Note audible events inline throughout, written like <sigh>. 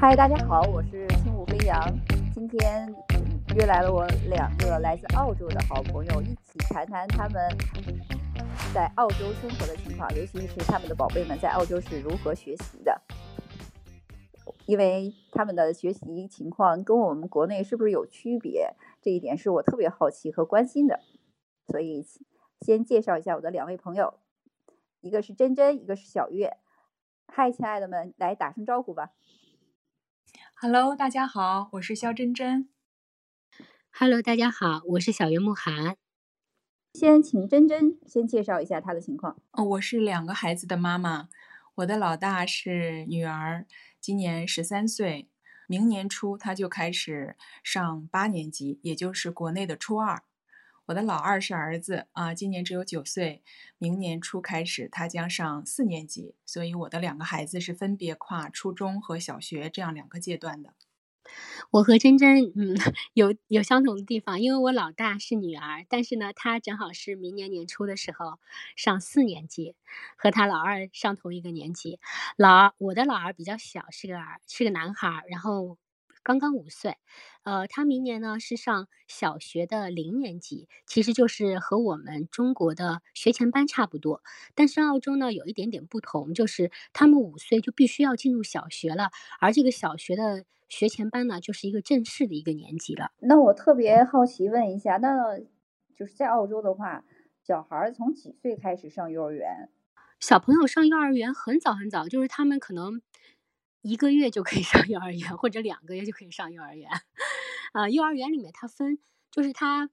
嗨，大家好，我是轻舞飞扬。今天约来了我两个来自澳洲的好朋友，一起谈谈他们在澳洲生活的情况，尤其是他们的宝贝们在澳洲是如何学习的。因为他们的学习情况跟我们国内是不是有区别，这一点是我特别好奇和关心的。所以先介绍一下我的两位朋友，一个是珍珍，一个是小月。嗨，亲爱的们，来打声招呼吧。Hello，大家好，我是肖珍珍。Hello，大家好，我是小袁慕寒。先请珍珍先介绍一下她的情况。哦，我是两个孩子的妈妈，我的老大是女儿，今年十三岁，明年初她就开始上八年级，也就是国内的初二。我的老二是儿子啊，今年只有九岁，明年初开始他将上四年级，所以我的两个孩子是分别跨初中和小学这样两个阶段的。我和珍珍嗯有有相同的地方，因为我老大是女儿，但是呢，她正好是明年年初的时候上四年级，和她老二上同一个年级。老二我的老二比较小，是个儿是个男孩，然后。刚刚五岁，呃，他明年呢是上小学的零年级，其实就是和我们中国的学前班差不多。但是澳洲呢有一点点不同，就是他们五岁就必须要进入小学了，而这个小学的学前班呢就是一个正式的一个年级了。那我特别好奇问一下，那就是在澳洲的话，小孩从几岁开始上幼儿园？小朋友上幼儿园很早很早，就是他们可能。一个月就可以上幼儿园，或者两个月就可以上幼儿园。啊，幼儿园里面它分，就是它，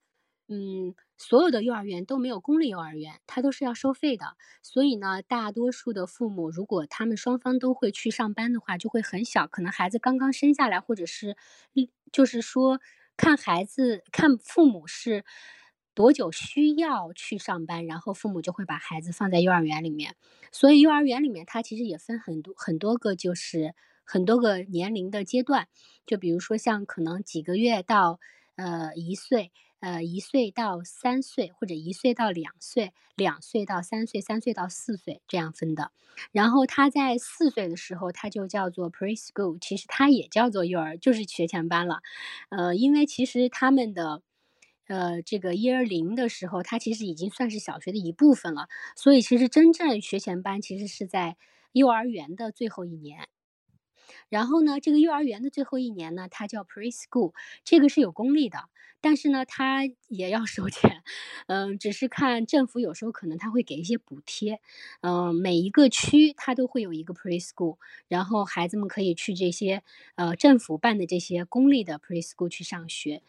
嗯，所有的幼儿园都没有公立幼儿园，它都是要收费的。所以呢，大多数的父母如果他们双方都会去上班的话，就会很小，可能孩子刚刚生下来，或者是，就是说看孩子看父母是。多久需要去上班，然后父母就会把孩子放在幼儿园里面。所以幼儿园里面它其实也分很多很多个，就是很多个年龄的阶段。就比如说像可能几个月到呃一岁，呃一岁到三岁，或者一岁到两岁，两岁到三岁，三岁到四岁这样分的。然后他在四岁的时候，他就叫做 preschool，其实他也叫做幼儿，就是学前班了。呃，因为其实他们的。呃，这个一二零的时候，它其实已经算是小学的一部分了。所以，其实真正学前班其实是在幼儿园的最后一年。然后呢，这个幼儿园的最后一年呢，它叫 preschool，这个是有公立的，但是呢，它也要收 <laughs> 钱。嗯，只是看政府有时候可能他会给一些补贴。嗯，每一个区它都会有一个 preschool，然后孩子们可以去这些呃政府办的这些公立的 preschool 去上学。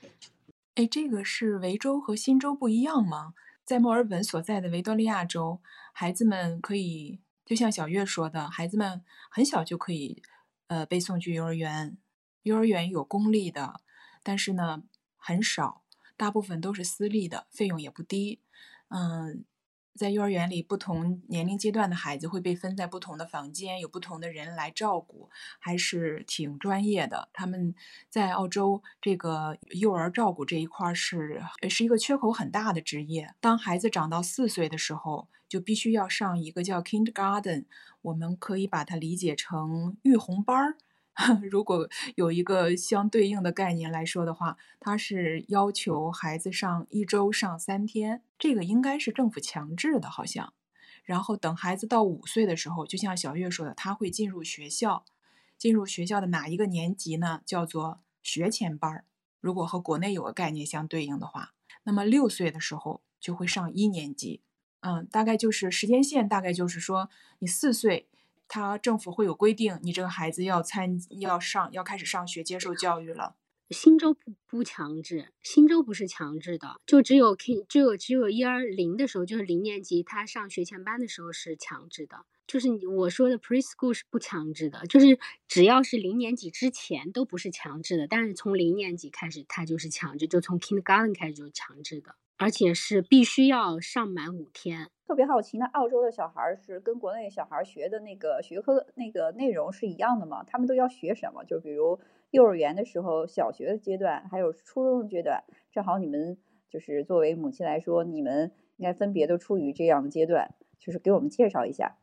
哎，这个是维州和新州不一样吗？在墨尔本所在的维多利亚州，孩子们可以就像小月说的，孩子们很小就可以呃被送去幼儿园。幼儿园有公立的，但是呢很少，大部分都是私立的，费用也不低。嗯。在幼儿园里，不同年龄阶段的孩子会被分在不同的房间，有不同的人来照顾，还是挺专业的。他们在澳洲这个幼儿照顾这一块是是一个缺口很大的职业。当孩子长到四岁的时候，就必须要上一个叫 Kindergarten，我们可以把它理解成育红班儿。<laughs> 如果有一个相对应的概念来说的话，它是要求孩子上一周上三天，这个应该是政府强制的，好像。然后等孩子到五岁的时候，就像小月说的，他会进入学校，进入学校的哪一个年级呢？叫做学前班儿。如果和国内有个概念相对应的话，那么六岁的时候就会上一年级。嗯，大概就是时间线，大概就是说你四岁。他政府会有规定，你这个孩子要参要上要开始上学接受教育了。新州不不强制，新州不是强制的，就只有 K 只有只有一二零的时候，就是零年级他上学前班的时候是强制的。就是我说的 preschool 是不强制的，就是只要是零年级之前都不是强制的，但是从零年级开始他就是强制，就从 kindergarten 开始就是强制的，而且是必须要上满五天。特别好奇，那澳洲的小孩是跟国内小孩学的那个学科那个内容是一样的吗？他们都要学什么？就比如幼儿园的时候，小学的阶段，还有初中的阶段，正好你们就是作为母亲来说，你们应该分别都处于这样的阶段，就是给我们介绍一下。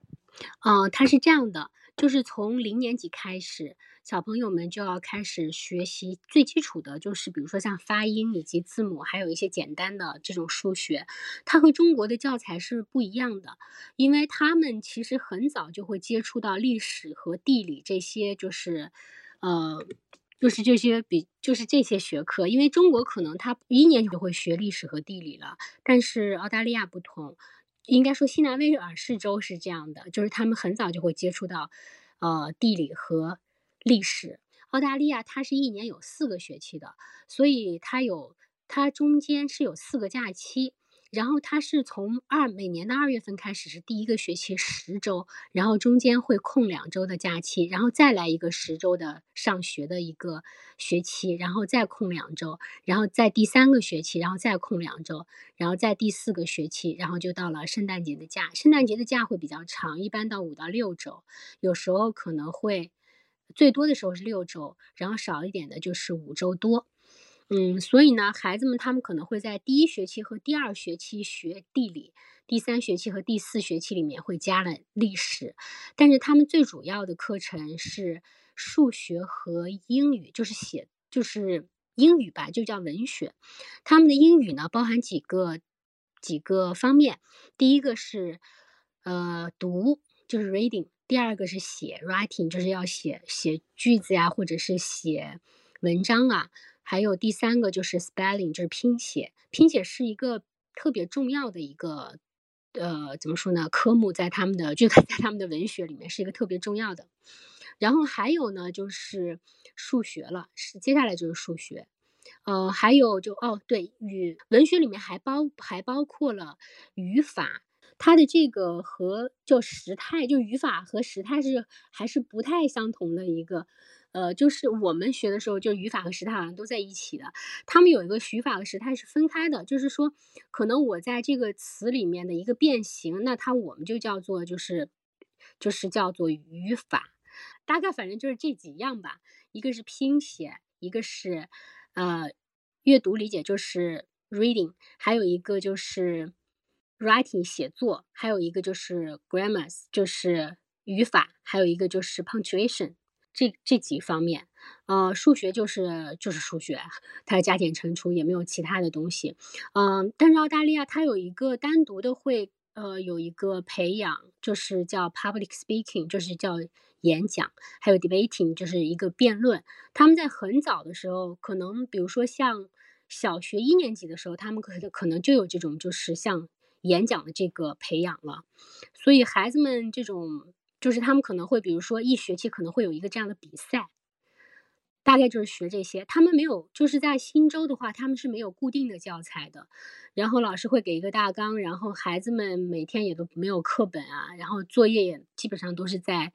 啊，它是这样的，就是从零年级开始，小朋友们就要开始学习最基础的，就是比如说像发音以及字母，还有一些简单的这种数学。它和中国的教材是不一样的，因为他们其实很早就会接触到历史和地理这些，就是呃，就是这些比就是这些学科。因为中国可能他一年级就会学历史和地理了，但是澳大利亚不同。应该说，西南威尔士州是这样的，就是他们很早就会接触到，呃，地理和历史。澳大利亚它是一年有四个学期的，所以它有它中间是有四个假期。然后它是从二每年的二月份开始是第一个学期十周，然后中间会空两周的假期，然后再来一个十周的上学的一个学期，然后再空两周，然后在第三个学期，然后再空两周，然后在第四个学期，然后就到了圣诞节的假。圣诞节的假会比较长，一般到五到六周，有时候可能会最多的时候是六周，然后少一点的就是五周多。嗯，所以呢，孩子们他们可能会在第一学期和第二学期学地理，第三学期和第四学期里面会加了历史，但是他们最主要的课程是数学和英语，就是写就是英语吧，就叫文学。他们的英语呢，包含几个几个方面，第一个是呃读，就是 reading；第二个是写 writing，就是要写写句子呀，或者是写文章啊。还有第三个就是 spelling，就是拼写。拼写是一个特别重要的一个，呃，怎么说呢？科目在他们的就在他们的文学里面是一个特别重要的。然后还有呢，就是数学了，是接下来就是数学。呃，还有就哦，对，语文学里面还包还包括了语法，它的这个和叫时态，就语法和时态是还是不太相同的一个。呃，就是我们学的时候，就语法和时态好像都在一起的。他们有一个语法和时态是分开的，就是说，可能我在这个词里面的一个变形，那它我们就叫做就是就是叫做语法。大概反正就是这几样吧，一个是拼写，一个是呃阅读理解，就是 reading，还有一个就是 writing 写作，还有一个就是 grammars 就是语法，还有一个就是 punctuation。这这几方面，呃，数学就是就是数学，它加减乘除也没有其他的东西，嗯，但是澳大利亚它有一个单独的会，呃，有一个培养，就是叫 public speaking，就是叫演讲，还有 debating，就是一个辩论。他们在很早的时候，可能比如说像小学一年级的时候，他们可能可能就有这种就是像演讲的这个培养了，所以孩子们这种。就是他们可能会，比如说一学期可能会有一个这样的比赛，大概就是学这些。他们没有，就是在新州的话，他们是没有固定的教材的，然后老师会给一个大纲，然后孩子们每天也都没有课本啊，然后作业也基本上都是在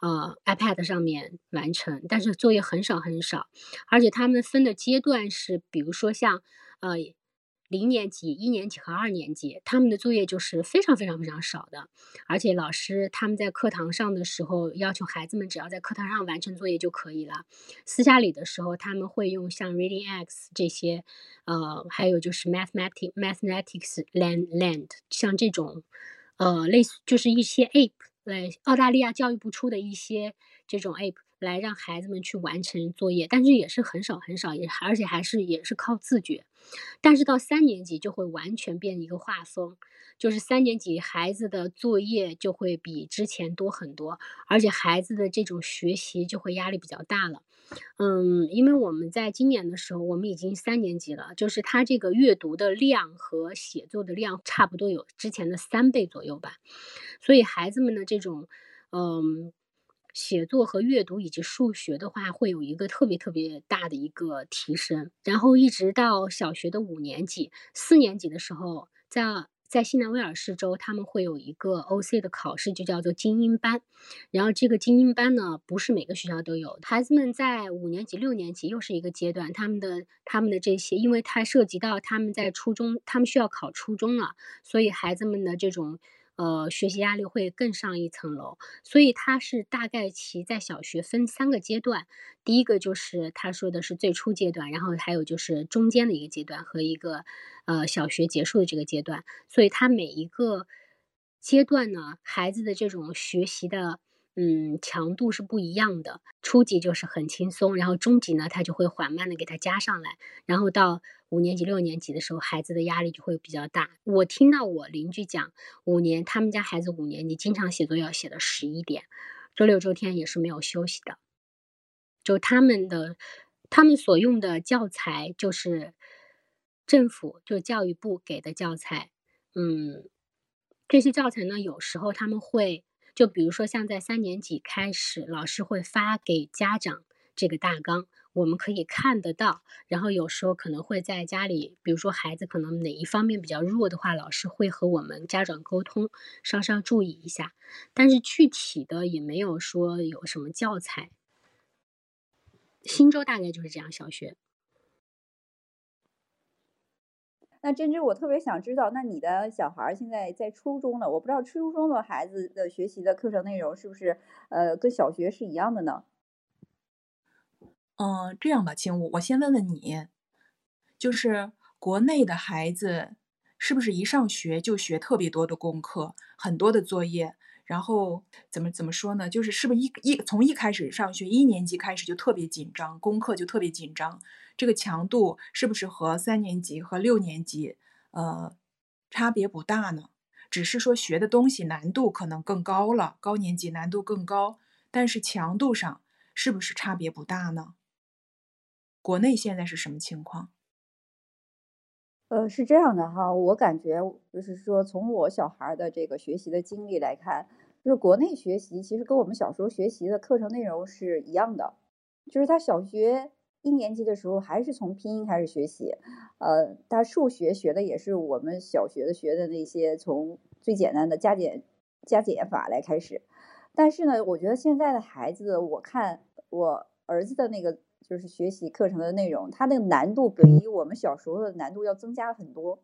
呃 iPad 上面完成，但是作业很少很少，而且他们分的阶段是，比如说像呃。零年级、一年级和二年级，他们的作业就是非常非常非常少的，而且老师他们在课堂上的时候要求孩子们只要在课堂上完成作业就可以了。私下里的时候，他们会用像 Reading X 这些，呃，还有就是 Mathematics Mathematics Land Land 像这种，呃，类似就是一些 App 来澳大利亚教育部出的一些这种 App 来让孩子们去完成作业，但是也是很少很少，也而且还是也是靠自觉。但是到三年级就会完全变一个画风，就是三年级孩子的作业就会比之前多很多，而且孩子的这种学习就会压力比较大了。嗯，因为我们在今年的时候，我们已经三年级了，就是他这个阅读的量和写作的量差不多有之前的三倍左右吧，所以孩子们的这种，嗯。写作和阅读以及数学的话，会有一个特别特别大的一个提升。然后一直到小学的五年级、四年级的时候，在在新南威尔士州，他们会有一个 OC 的考试，就叫做精英班。然后这个精英班呢，不是每个学校都有。孩子们在五年级、六年级又是一个阶段，他们的他们的这些，因为它涉及到他们在初中，他们需要考初中了，所以孩子们的这种。呃，学习压力会更上一层楼，所以他是大概其在小学分三个阶段，第一个就是他说的是最初阶段，然后还有就是中间的一个阶段和一个呃小学结束的这个阶段，所以他每一个阶段呢，孩子的这种学习的嗯，强度是不一样的。初级就是很轻松，然后中级呢，他就会缓慢的给他加上来，然后到五年级、六年级的时候，孩子的压力就会比较大。我听到我邻居讲，五年他们家孩子五年级经常写作业要写到十一点，周六周天也是没有休息的。就他们的，他们所用的教材就是政府就教育部给的教材，嗯，这些教材呢，有时候他们会。就比如说，像在三年级开始，老师会发给家长这个大纲，我们可以看得到。然后有时候可能会在家里，比如说孩子可能哪一方面比较弱的话，老师会和我们家长沟通，稍稍注意一下。但是具体的也没有说有什么教材。新州大概就是这样，小学。那珍珍，我特别想知道，那你的小孩现在在初中了，我不知道初中的孩子的学习的课程内容是不是呃跟小学是一样的呢？嗯，这样吧，亲，我我先问问你，就是国内的孩子是不是一上学就学特别多的功课，很多的作业？然后怎么怎么说呢？就是是不是一一从一开始上学一年级开始就特别紧张，功课就特别紧张，这个强度是不是和三年级和六年级呃差别不大呢？只是说学的东西难度可能更高了，高年级难度更高，但是强度上是不是差别不大呢？国内现在是什么情况？呃，是这样的哈，我感觉就是说，从我小孩的这个学习的经历来看，就是国内学习其实跟我们小时候学习的课程内容是一样的，就是他小学一年级的时候还是从拼音开始学习，呃，他数学学的也是我们小学的学的那些从最简单的加减加减法来开始，但是呢，我觉得现在的孩子，我看我儿子的那个。就是学习课程的内容，他那个难度比我们小时候的难度要增加了很多。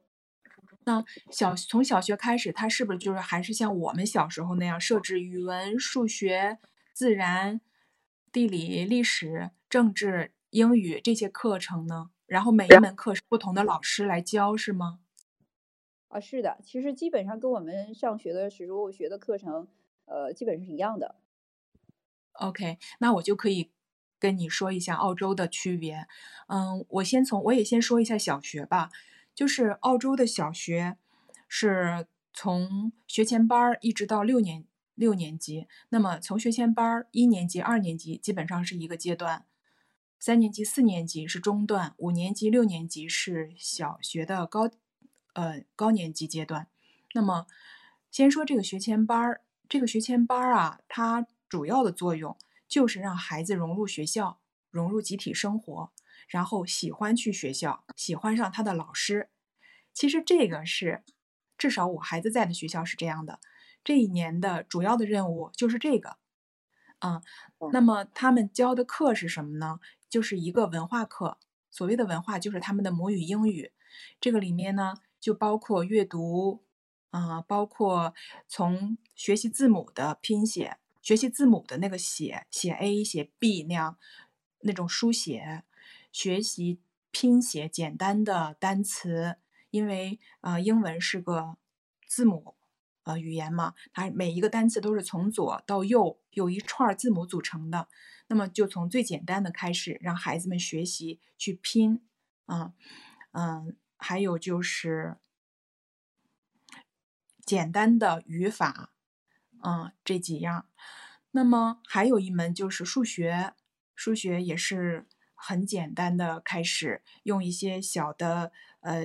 那小从小学开始，他是不是就是还是像我们小时候那样设置语文、数学、自然、地理、历史、政治、英语这些课程呢？然后每一门课是不同的老师来教，是吗？啊，是的，其实基本上跟我们上学的时候学的课程，呃，基本是一样的。OK，那我就可以。跟你说一下澳洲的区别，嗯，我先从我也先说一下小学吧，就是澳洲的小学是从学前班一直到六年六年级，那么从学前班一年级、二年级基本上是一个阶段，三年级、四年级是中段，五年级、六年级是小学的高呃高年级阶段。那么先说这个学前班儿这个学前班儿啊，它主要的作用。就是让孩子融入学校，融入集体生活，然后喜欢去学校，喜欢上他的老师。其实这个是，至少我孩子在的学校是这样的。这一年的主要的任务就是这个，嗯，那么他们教的课是什么呢？就是一个文化课。所谓的文化，就是他们的母语英语。这个里面呢，就包括阅读，啊，包括从学习字母的拼写。学习字母的那个写写 A 写 B 那样那种书写，学习拼写简单的单词，因为呃英文是个字母呃语言嘛，它每一个单词都是从左到右有一串字母组成的，那么就从最简单的开始，让孩子们学习去拼啊嗯，还有就是简单的语法。嗯，这几样，那么还有一门就是数学，数学也是很简单的，开始用一些小的，呃，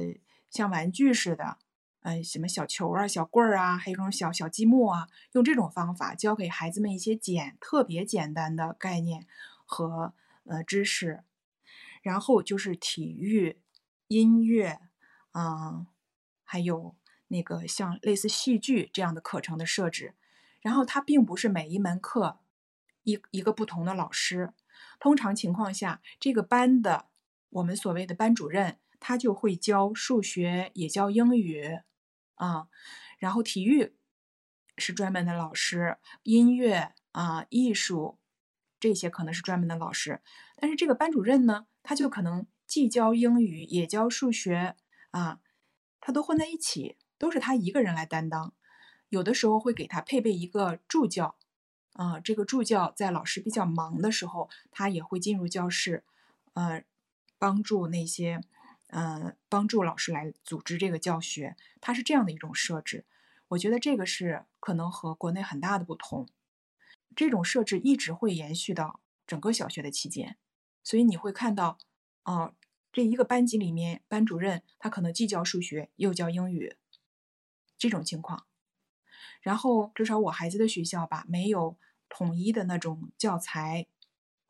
像玩具似的，呃，什么小球啊、小棍儿啊，还有这种小小积木啊，用这种方法教给孩子们一些简特别简单的概念和呃知识，然后就是体育、音乐，嗯，还有那个像类似戏剧这样的课程的设置。然后他并不是每一门课一一个不同的老师，通常情况下，这个班的我们所谓的班主任，他就会教数学，也教英语，啊，然后体育是专门的老师，音乐啊，艺术这些可能是专门的老师，但是这个班主任呢，他就可能既教英语也教数学啊，他都混在一起，都是他一个人来担当。有的时候会给他配备一个助教，啊，这个助教在老师比较忙的时候，他也会进入教室，呃，帮助那些，呃，帮助老师来组织这个教学。它是这样的一种设置，我觉得这个是可能和国内很大的不同。这种设置一直会延续到整个小学的期间，所以你会看到，哦，这一个班级里面，班主任他可能既教数学又教英语，这种情况。然后至少我孩子的学校吧，没有统一的那种教材，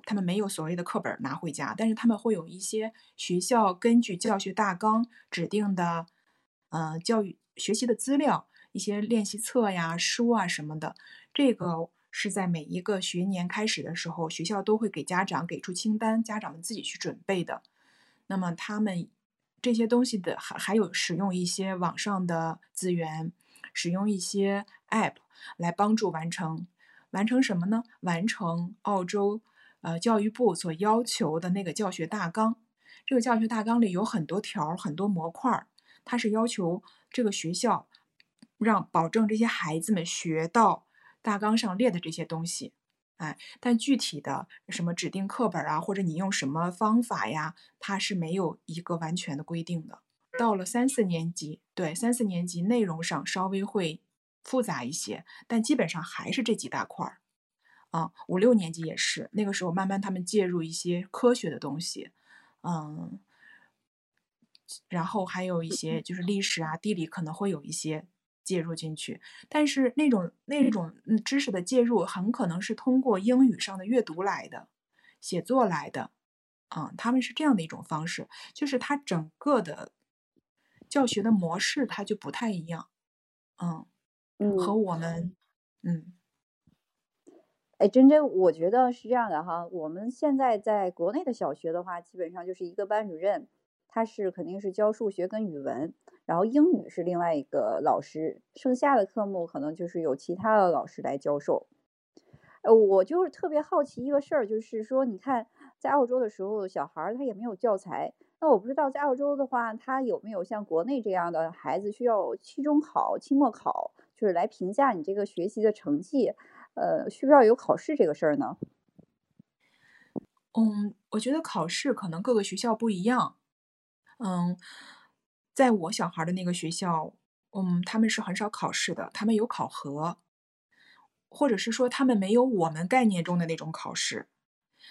他们没有所谓的课本拿回家，但是他们会有一些学校根据教学大纲指定的，呃，教育学习的资料，一些练习册呀、书啊什么的。这个是在每一个学年开始的时候，学校都会给家长给出清单，家长们自己去准备的。那么他们这些东西的还还有使用一些网上的资源。使用一些 App 来帮助完成，完成什么呢？完成澳洲呃教育部所要求的那个教学大纲。这个教学大纲里有很多条、很多模块，它是要求这个学校让保证这些孩子们学到大纲上列的这些东西。哎，但具体的什么指定课本啊，或者你用什么方法呀，它是没有一个完全的规定的。到了三四年级，对三四年级内容上稍微会复杂一些，但基本上还是这几大块儿。啊，五六年级也是，那个时候慢慢他们介入一些科学的东西，嗯，然后还有一些就是历史啊、地理可能会有一些介入进去，但是那种那种知识的介入很可能是通过英语上的阅读来的、写作来的，啊，他们是这样的一种方式，就是它整个的。教学的模式它就不太一样，嗯，和我们，嗯，哎，真真，我觉得是这样的哈。我们现在在国内的小学的话，基本上就是一个班主任，他是肯定是教数学跟语文，然后英语是另外一个老师，剩下的科目可能就是有其他的老师来教授。呃，我就是特别好奇一个事儿，就是说，你看在澳洲的时候，小孩儿他也没有教材。那我不知道在澳洲的话，他有没有像国内这样的孩子需要期中考、期末考，就是来评价你这个学习的成绩？呃，需不需要有考试这个事儿呢？嗯，我觉得考试可能各个学校不一样。嗯，在我小孩的那个学校，嗯，他们是很少考试的，他们有考核，或者是说他们没有我们概念中的那种考试。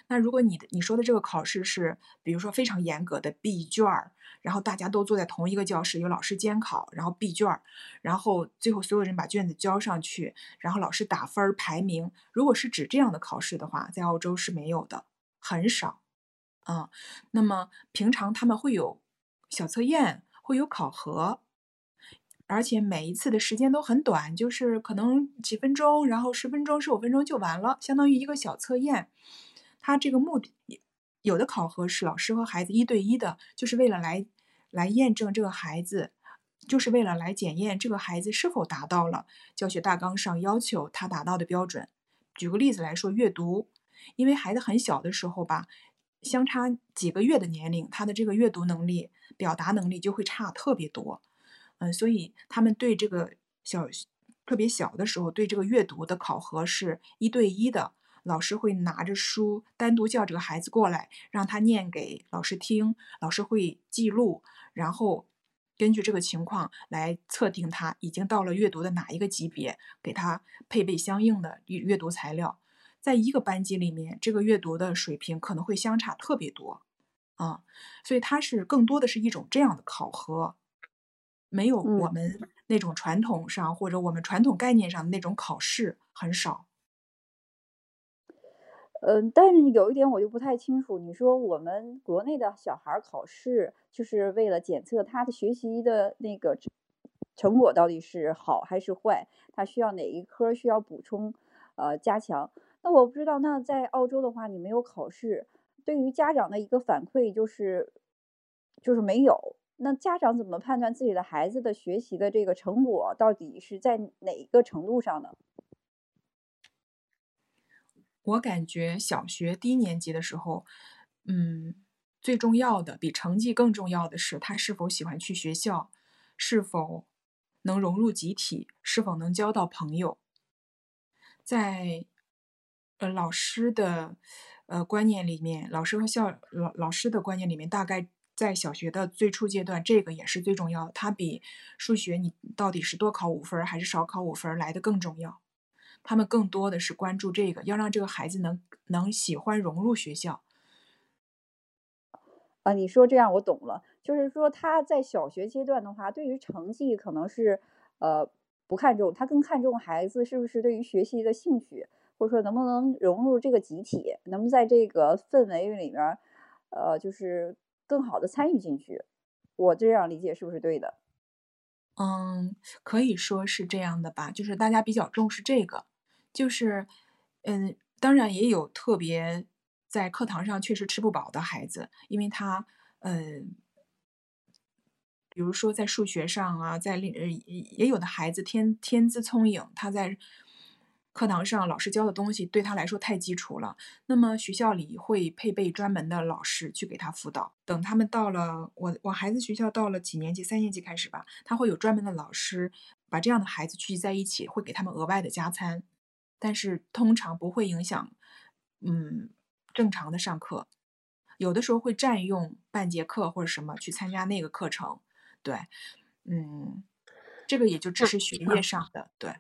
那如果你的你说的这个考试是，比如说非常严格的闭卷儿，然后大家都坐在同一个教室，有老师监考，然后闭卷儿，然后最后所有人把卷子交上去，然后老师打分排名。如果是指这样的考试的话，在澳洲是没有的，很少。啊，那么平常他们会有小测验，会有考核，而且每一次的时间都很短，就是可能几分钟，然后十分钟、十五分钟就完了，相当于一个小测验。他这个目的，有的考核是老师和孩子一对一的，就是为了来来验证这个孩子，就是为了来检验这个孩子是否达到了教学大纲上要求他达到的标准。举个例子来说，阅读，因为孩子很小的时候吧，相差几个月的年龄，他的这个阅读能力、表达能力就会差特别多。嗯，所以他们对这个小特别小的时候，对这个阅读的考核是一对一的。老师会拿着书单独叫这个孩子过来，让他念给老师听。老师会记录，然后根据这个情况来测定他已经到了阅读的哪一个级别，给他配备相应的阅阅读材料。在一个班级里面，这个阅读的水平可能会相差特别多啊，所以它是更多的是一种这样的考核，没有我们那种传统上或者我们传统概念上的那种考试很少。嗯，但是有一点我就不太清楚。你说我们国内的小孩考试，就是为了检测他的学习的那个成果到底是好还是坏，他需要哪一科需要补充，呃，加强。那我不知道，那在澳洲的话，你没有考试，对于家长的一个反馈就是就是没有。那家长怎么判断自己的孩子的学习的这个成果到底是在哪一个程度上呢？我感觉小学低年级的时候，嗯，最重要的比成绩更重要的是他是否喜欢去学校，是否能融入集体，是否能交到朋友。在呃，老师的呃观念里面，老师和校老老师的观念里面，大概在小学的最初阶段，这个也是最重要的。它比数学你到底是多考五分还是少考五分来的更重要。他们更多的是关注这个，要让这个孩子能能喜欢融入学校。啊，你说这样我懂了，就是说他在小学阶段的话，对于成绩可能是呃不看重，他更看重孩子是不是对于学习的兴趣，或者说能不能融入这个集体，能不能在这个氛围里面，呃，就是更好的参与进去。我这样理解是不是对的？嗯，可以说是这样的吧，就是大家比较重视这个，就是嗯，当然也有特别。在课堂上确实吃不饱的孩子，因为他，嗯，比如说在数学上啊，在另呃也有的孩子天天资聪颖，他在课堂上老师教的东西对他来说太基础了，那么学校里会配备专门的老师去给他辅导。等他们到了我我孩子学校到了几年级，三年级开始吧，他会有专门的老师把这样的孩子聚集在一起，会给他们额外的加餐，但是通常不会影响，嗯。正常的上课，有的时候会占用半节课或者什么去参加那个课程，对，嗯，这个也就只是学业上的，对。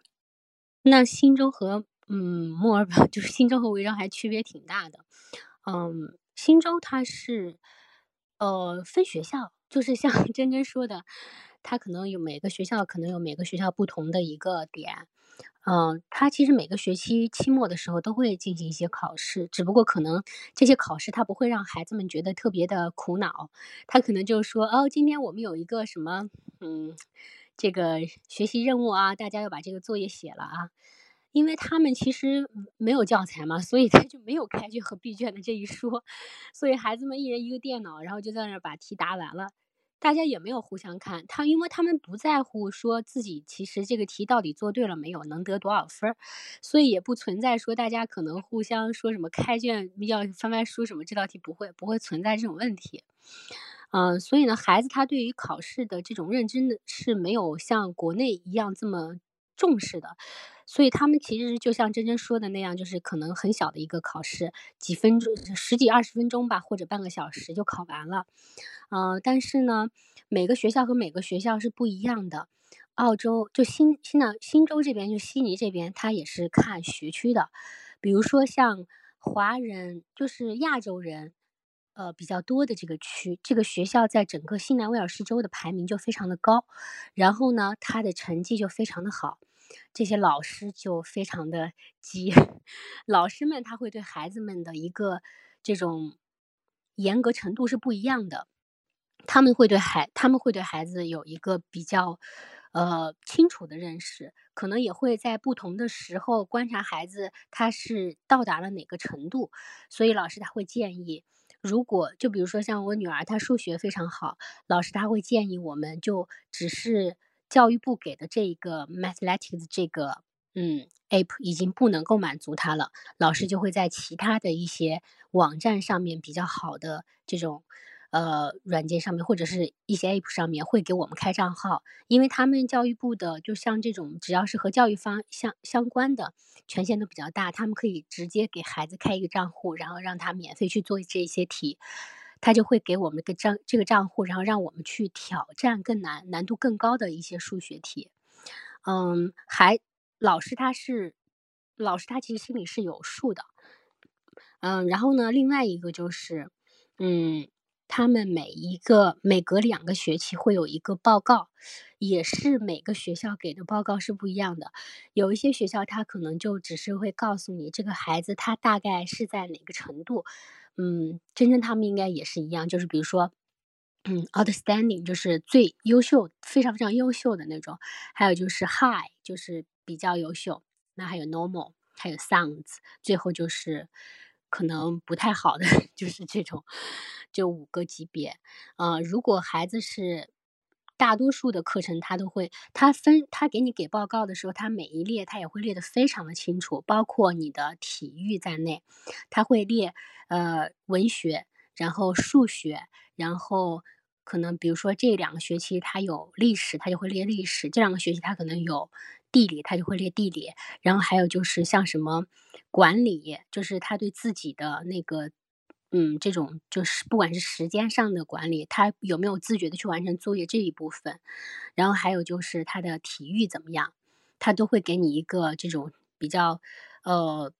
那新州和嗯墨尔本，<laughs> 就是新州和维州还区别挺大的，嗯，新州它是呃分学校，就是像 <laughs> 珍珍说的，它可能有每个学校可能有每个学校不同的一个点。嗯，他其实每个学期期末的时候都会进行一些考试，只不过可能这些考试他不会让孩子们觉得特别的苦恼，他可能就说，哦，今天我们有一个什么，嗯，这个学习任务啊，大家要把这个作业写了啊，因为他们其实没有教材嘛，所以他就没有开卷和 <laughs> 闭卷的这一说，所以孩子们一人一个电脑，然后就在那儿把题答完了。大家也没有互相看他，因为他们不在乎说自己其实这个题到底做对了没有，能得多少分儿，所以也不存在说大家可能互相说什么开卷要翻翻书什么，这道题不会不会存在这种问题。嗯，所以呢，孩子他对于考试的这种认真呢是没有像国内一样这么重视的，所以他们其实就像真真说的那样，就是可能很小的一个考试，几分钟、十几二十分钟吧，或者半个小时就考完了。呃，但是呢，每个学校和每个学校是不一样的。澳洲就新新的新州这边，就悉尼这边，它也是看学区的。比如说像华人，就是亚洲人，呃比较多的这个区，这个学校在整个新南威尔士州的排名就非常的高。然后呢，他的成绩就非常的好，这些老师就非常的急。<laughs> 老师们他会对孩子们的一个这种严格程度是不一样的。他们会对孩他们会对孩子有一个比较，呃清楚的认识，可能也会在不同的时候观察孩子他是到达了哪个程度，所以老师他会建议，如果就比如说像我女儿她数学非常好，老师他会建议我们就只是教育部给的这一个 Mathematics 这个嗯 App 已经不能够满足他了，老师就会在其他的一些网站上面比较好的这种。呃，软件上面或者是一些 App 上面会给我们开账号，因为他们教育部的就像这种只要是和教育方相相关的权限都比较大，他们可以直接给孩子开一个账户，然后让他免费去做这些题，他就会给我们个账这个账户，然后让我们去挑战更难、难度更高的一些数学题。嗯，还老师他是老师他其实心里是有数的。嗯，然后呢，另外一个就是嗯。他们每一个每隔两个学期会有一个报告，也是每个学校给的报告是不一样的。有一些学校他可能就只是会告诉你这个孩子他大概是在哪个程度。嗯，真正他们应该也是一样，就是比如说，嗯，outstanding 就是最优秀，非常非常优秀的那种。还有就是 high 就是比较优秀。那还有 normal，还有 sounds，最后就是可能不太好的，<laughs> 就是这种。就五个级别，呃，如果孩子是大多数的课程，他都会，他分他给你给报告的时候，他每一列他也会列得非常的清楚，包括你的体育在内，他会列呃文学，然后数学，然后可能比如说这两个学期他有历史，他就会列历史，这两个学期他可能有地理，他就会列地理。然后还有就是像什么管理，就是他对自己的那个，嗯，这种就是不管是时间上的管理，他有没有自觉的去完成作业这一部分。然后还有就是他的体育怎么样，他都会给你一个这种比较，呃，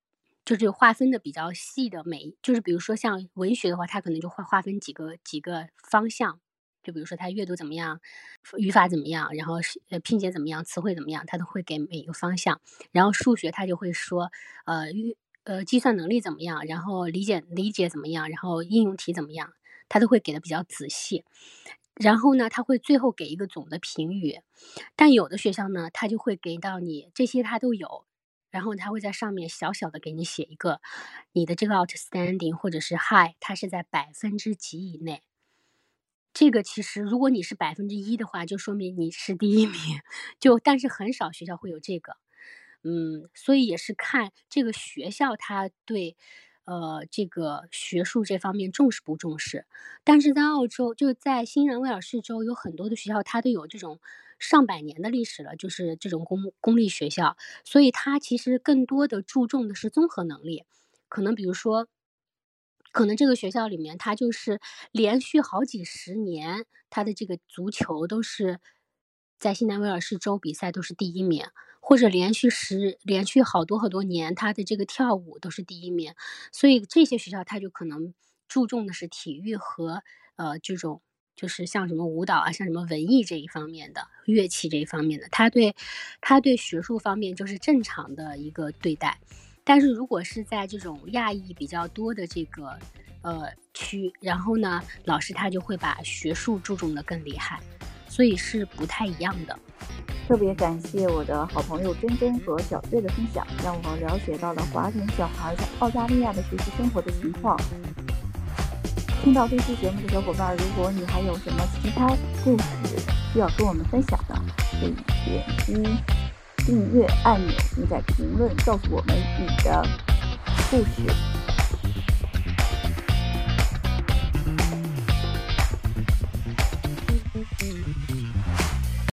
就是划分的比较细的每，就是比如说像文学的话，他可能就会划分几个几个方向。就比如说他阅读怎么样，语法怎么样，然后呃拼写怎么样，词汇怎么样，他都会给每一个方向。然后数学他就会说，呃，预呃计算能力怎么样，然后理解理解怎么样，然后应用题怎么样，他都会给的比较仔细。然后呢，他会最后给一个总的评语。但有的学校呢，他就会给到你这些他都有，然后他会在上面小小的给你写一个，你的这个 outstanding 或者是 high，它是在百分之几以内。这个其实，如果你是百分之一的话，就说明你是第一名。就但是很少学校会有这个，嗯，所以也是看这个学校他对，呃，这个学术这方面重视不重视。但是在澳洲，就在新南威尔士州，有很多的学校，它都有这种上百年的历史了，就是这种公公立学校，所以它其实更多的注重的是综合能力，可能比如说。可能这个学校里面，他就是连续好几十年，他的这个足球都是在新南威尔士州比赛都是第一名，或者连续十连续好多好多年，他的这个跳舞都是第一名。所以这些学校他就可能注重的是体育和呃这种就是像什么舞蹈啊，像什么文艺这一方面的乐器这一方面的，他对他对学术方面就是正常的一个对待。但是如果是在这种亚裔比较多的这个呃区，然后呢，老师他就会把学术注重的更厉害，所以是不太一样的。特别感谢我的好朋友珍珍和小月的分享，让我了解到了华人小孩在澳大利亚的学习生活的情况。听到这期节目的小伙伴，如果你还有什么其他故事需要跟我们分享的，可以点击。订阅按钮，并在评论告诉我们你的故事。